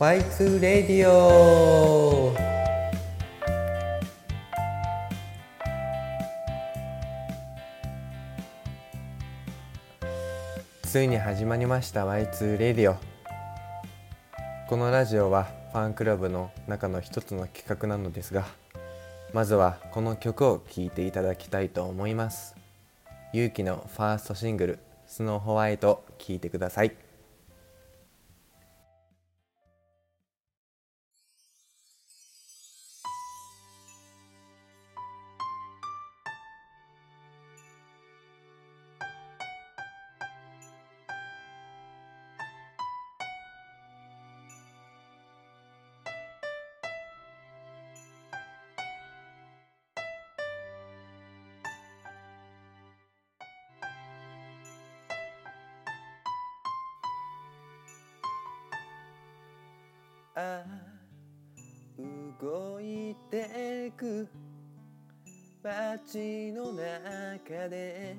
Y2 レディオ。ついに始まりました Y2 レディオ。このラジオはファンクラブの中の一つの企画なのですがまずはこの曲を聴いていただきたいと思います。勇気のファーストシングル「スノーホワイト」聴いてください。あ動いてく。街の中で。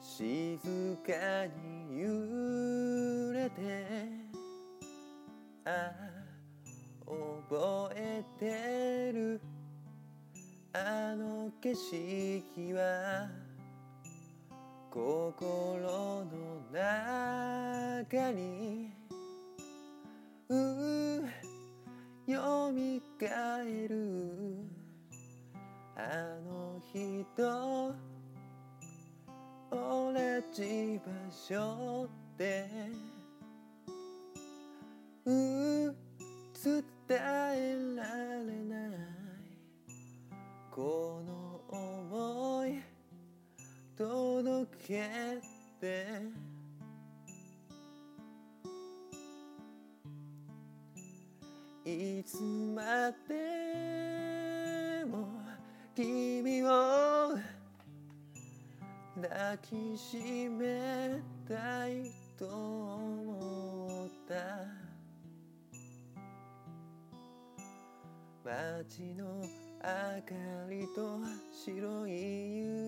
静かに揺れて。あ覚えてる。あの景色は。心の中に。読み返る。あの日と同じ場所でう伝えられない。この想い届けて。いつまでも君を抱きしめたいと思った。街の明かりと白い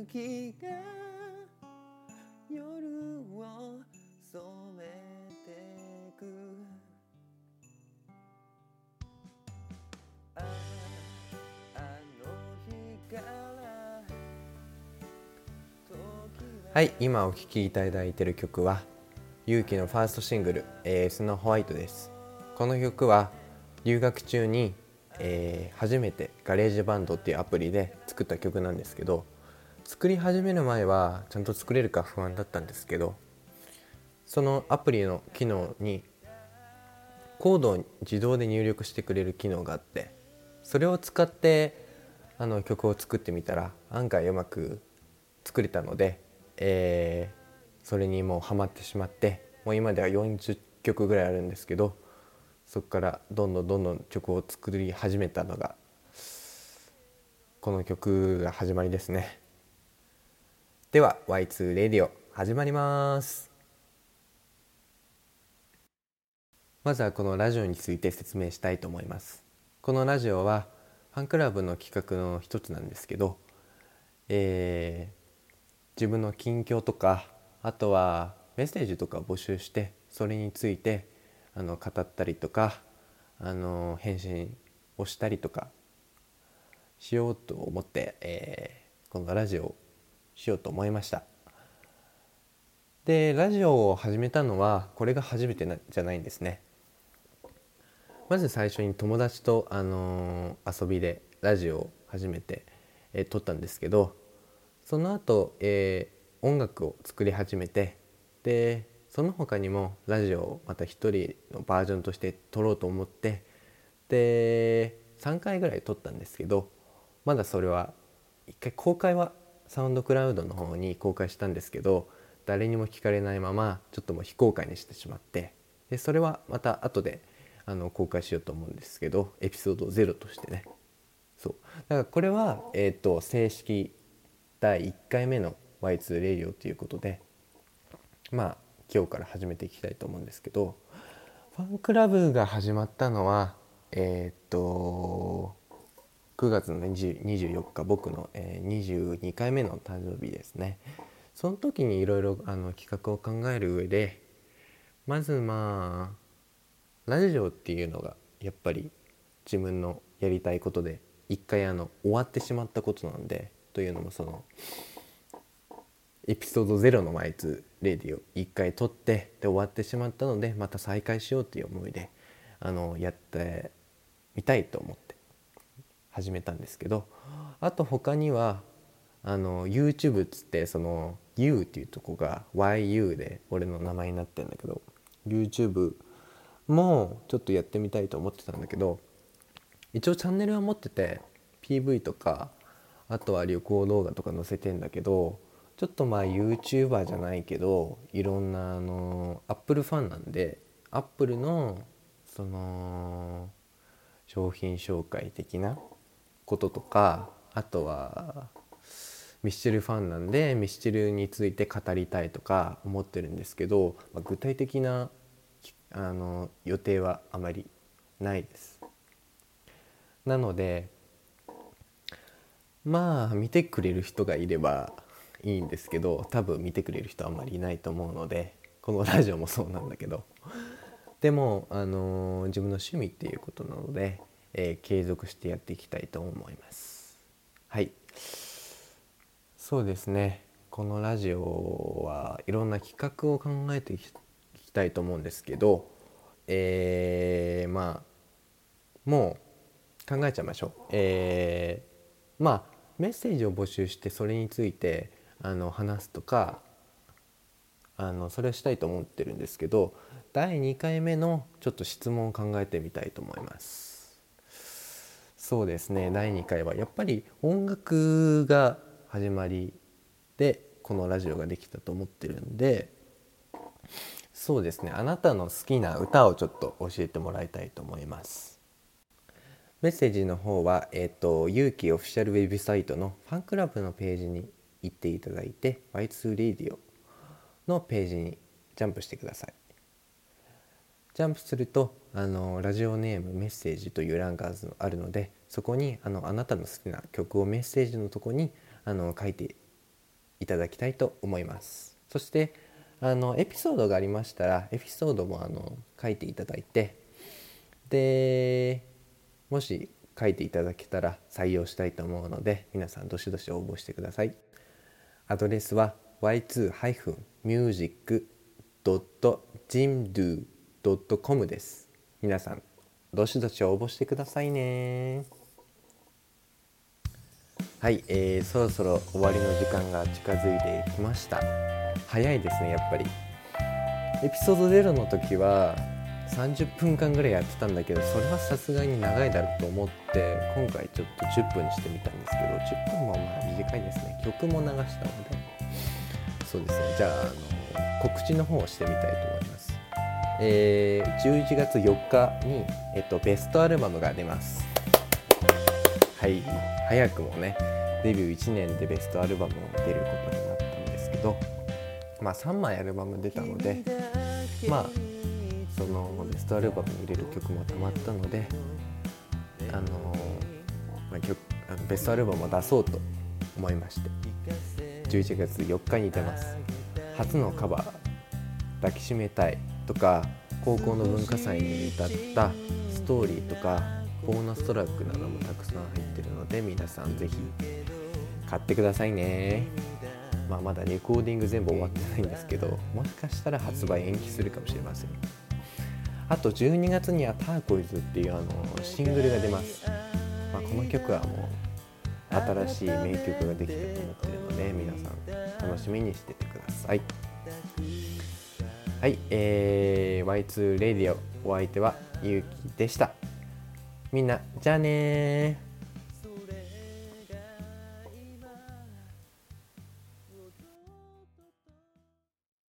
雪が夜を染めはい今お聴きいただいている曲は勇気のファーストシングル「え、スノーホワイト」です。この曲は留学中に、えー、初めて GarageBand っていうアプリで作った曲なんですけど作り始める前はちゃんと作れるか不安だったんですけどそのアプリの機能にコードを自動で入力してくれる機能があってそれを使ってあの曲を作ってみたら案外うまく作れたので、えー、それにもうハマってしまってもう今では40曲ぐらいあるんですけどそこからどんどんどんどん曲を作り始めたのがこの曲が始まりですね。では Y2 レディオ始まります。まずはこのラジオについて説明したいと思います。このラジオはファンクラブの企画の一つなんですけど、えー、自分の近況とかあとはメッセージとかを募集してそれについてあの語ったりとかあの返信をしたりとかしようと思って、えー、このラジオをしようと思いました。でラジオを始めたのはこれが初めてなじゃないんですね。まず最初に友達と、あのー、遊びでラジオを始めて、えー、撮ったんですけどその後、えー、音楽を作り始めてでその他にもラジオをまた一人のバージョンとして撮ろうと思ってで3回ぐらい撮ったんですけどまだそれは一回公開はサウンドクラウドの方に公開したんですけど誰にも聞かれないままちょっともう非公開にしてしまってでそれはまた後であの公開しようと思うんですけどエピソード0としてね。そう。だからこれは、えーと、正式第1回目の Y2 レディオということでまあ今日から始めていきたいと思うんですけどファンクラブが始まったのはえっ、と9月の24日僕の、えー、22回目の誕生日ですね。その時にいろいろ企画を考える上でまずまあラジオっていうのがやっぱり自分のやりたいことで一回あの終わってしまったことなんでというのもそのエピソード0のマイツレディを一回撮ってで終わってしまったのでまた再開しようっていう思いであのやってみたいと思って始めたんですけどあと他にはあの YouTube っつってその U っていうとこが YU で俺の名前になってるんだけど YouTube もちょっとやってみたいと思ってたんだけど一応チャンネルは持ってて PV とかあとは旅行動画とか載せてんだけどちょっとまあ YouTuber じゃないけどいろんなあの Apple ファンなんで Apple のその商品紹介的なこととかあとはミスチルファンなんでミスチルについて語りたいとか思ってるんですけど、まあ、具体的なあの予定はあまりないです。なのでまあ見てくれる人がいればいいんですけど多分見てくれる人あんまりいないと思うのでこのラジオもそうなんだけど。でも、あのー、自分の趣味っていうことなので、えー、継続してやっていきたいと思います。はい。そうですね。このラジオはいろんな企画を考えていきたいと思うんですけどえー、まあもう考えちゃいましょう。えー、まあメッセージを募集してそれについてあの話すとかあのそれをしたいと思ってるんですけど第2回目のちょっと質問を考えてみたいと思います。そうですね。第2回はやっぱり音楽が始まりでこのラジオができたと思ってるんでそうですね。あなたの好きな歌をちょっと教えてもらいたいと思います。メッセージの方は、えっ、ー、と、勇気オフィシャルウェブサイトのファンクラブのページに行っていただいて Y2 Radio のページにジャンプしてください。ジャンプするとあのラジオネームメッセージという欄があるのでそこにあのあなたの好きな曲をメッセージのとこにあの書いていただきたいと思います。そしてあのエピソードがありましたらエピソードもあの書いていただいてでもし書いていただけたら採用したいと思うので皆さんどしどし応募してください。アドレスは y2-music.jimdo.com です。皆さん、どしどし応募してくださいね。はい、えー、そろそろ終わりの時間が近づいてきました。早いですね、やっぱり。エピソード0の時は30分間ぐらいやってたんだけどそれはさすがに長いだろうと思って今回ちょっと10分にしてみたんですけど10分もまあ短いですね。曲も流したので。そうですね。じゃああの告知の方をしてみたいと思います。えー、11月4日に、えっと、ベストアルバムが出ます。はい。早くもねデビュー1年でベストアルバムを出ることになったんですけどまあ3枚アルバム出たのでまあそのベストアルバムに入れる曲もたまったのであの、まあ、曲あのベストアルバムを出そうと思いまして11月4日に出ます。初のカバー「抱きしめたい」とか高校の文化祭に歌ったストーリーとかボーナストラックなどもたくさん入ってるので皆さん是非買ってくださいね。まあまだレコーディング全部終わってないんですけどもしかしたら発売延期するかもしれません。あと12月には「ターコイズ」っていうあのシングルが出ます、まあ、この曲はもう新しい名曲ができたと思ってるので皆さん楽しみにしててください。はい、えー、Y2 レディオお相手はゆうきでした。みんなじゃあね